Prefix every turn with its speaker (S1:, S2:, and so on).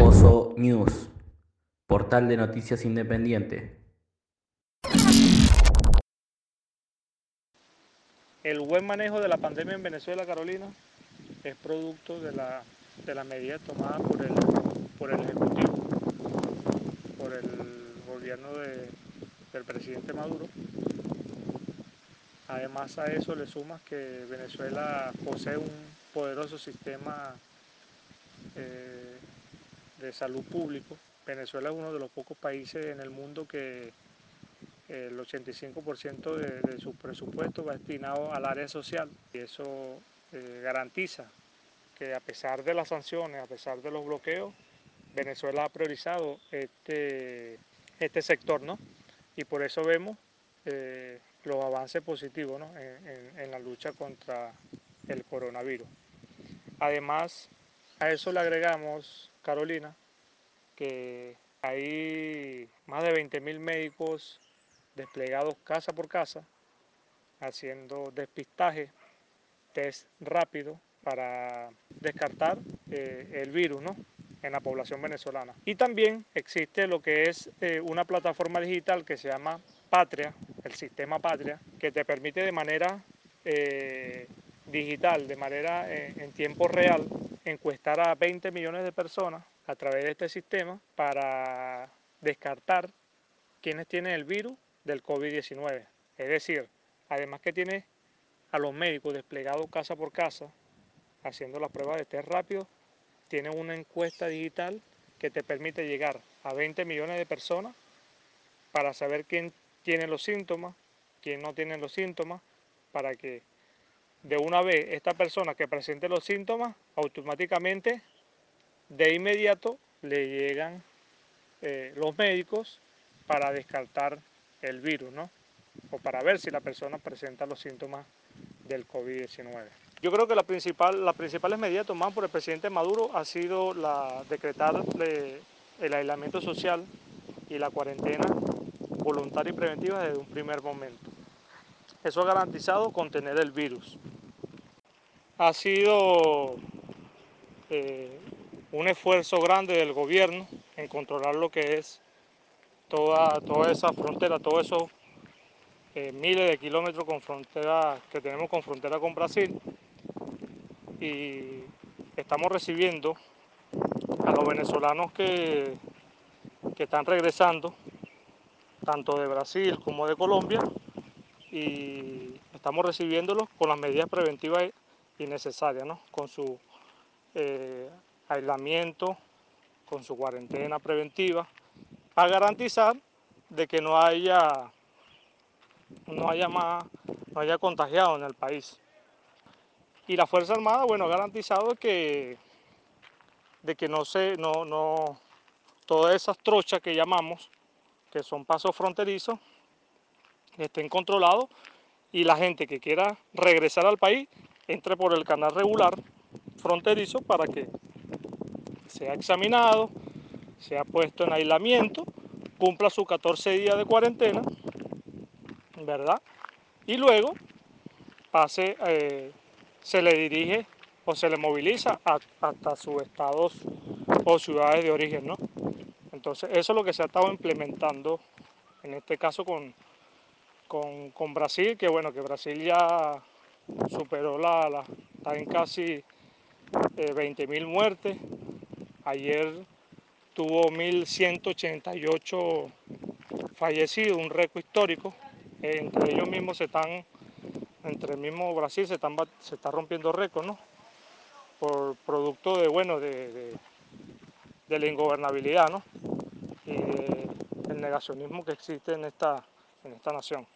S1: Oso News, portal de noticias independiente.
S2: El buen manejo de la pandemia en Venezuela, Carolina, es producto de la, de las medidas tomadas por el, por el Ejecutivo, por el gobierno de, del presidente Maduro. Además a eso le sumas que Venezuela posee un poderoso sistema eh, de salud público. Venezuela es uno de los pocos países en el mundo que el 85% de, de, su presupuesto va destinado al área social y eso eh, garantiza que a pesar de las sanciones, a pesar de los bloqueos, Venezuela ha priorizado este, este sector, ¿no? Y por eso vemos eh, los avances positivos ¿no? en, la lucha contra el coronavirus. Además, a eso le agregamos, Carolina, que hay más de 20.000 médicos desplegados casa por casa, haciendo despistaje, test rápido para descartar eh, el virus ¿no? en la población venezolana. Y también existe lo que es eh, una plataforma digital que se llama Patria, el sistema Patria, que te permite de manera eh, digital, de manera en tiempo real, encuestar a 20 millones de personas a través de este sistema para descartar quienes tienen el virus del COVID-19. Es decir, además que tiene a los médicos desplegados casa por casa, haciendo las pruebas de test rápido, tiene una encuesta digital que te permite llegar a 20 millones de personas para saber quién tiene los síntomas, quién no tiene los síntomas, para que de una vez esta persona que presente los síntomas, automáticamente, de inmediato, le llegan eh, los médicos para descartar el virus, ¿no? O para ver si la persona presenta los síntomas del COVID-19. Yo creo que la principal, las principales medidas tomadas por el presidente Maduro ha sido la decretar el aislamiento social y la cuarentena voluntaria y preventiva desde un primer momento. Eso ha garantizado contener el virus. Ha sido eh, un esfuerzo grande del gobierno en controlar lo que es toda, toda esa frontera, todos esos eh, miles de kilómetros con frontera que tenemos con frontera con Brasil y estamos recibiendo a los venezolanos que, que están regresando tanto de Brasil como de Colombia y estamos recibiéndolos con las medidas preventivas y necesarias, ¿no? con su eh, aislamiento, con su cuarentena preventiva, para garantizar de que no haya, no haya más, no haya contagiado en el país. Y la Fuerza Armada, bueno, ha garantizado que, de que no se, no, no, todas esas trochas que llamamos, que son pasos fronterizos, estén controlados y la gente que quiera regresar al país entre por el canal regular fronterizo para que sea examinado, sea puesto en aislamiento, cumpla sus 14 días de cuarentena, ¿verdad? Y luego pase, eh, se le dirige o se le moviliza hasta sus estados o ciudades de origen, ¿no? Entonces, eso es lo que se ha estado implementando, en este caso con, con, con Brasil, que bueno, que Brasil ya superó la, la está en casi eh, 20.000 muertes. Ayer tuvo 1.188 fallecidos, un récord histórico. entre ellos mismos se están, entre el mismo Brasil se, están, se está rompiendo récord, ¿no? Por producto de, bueno, de, de, de la ingobernabilidad, ¿no? Y del negacionismo que existe en esta, en esta nación.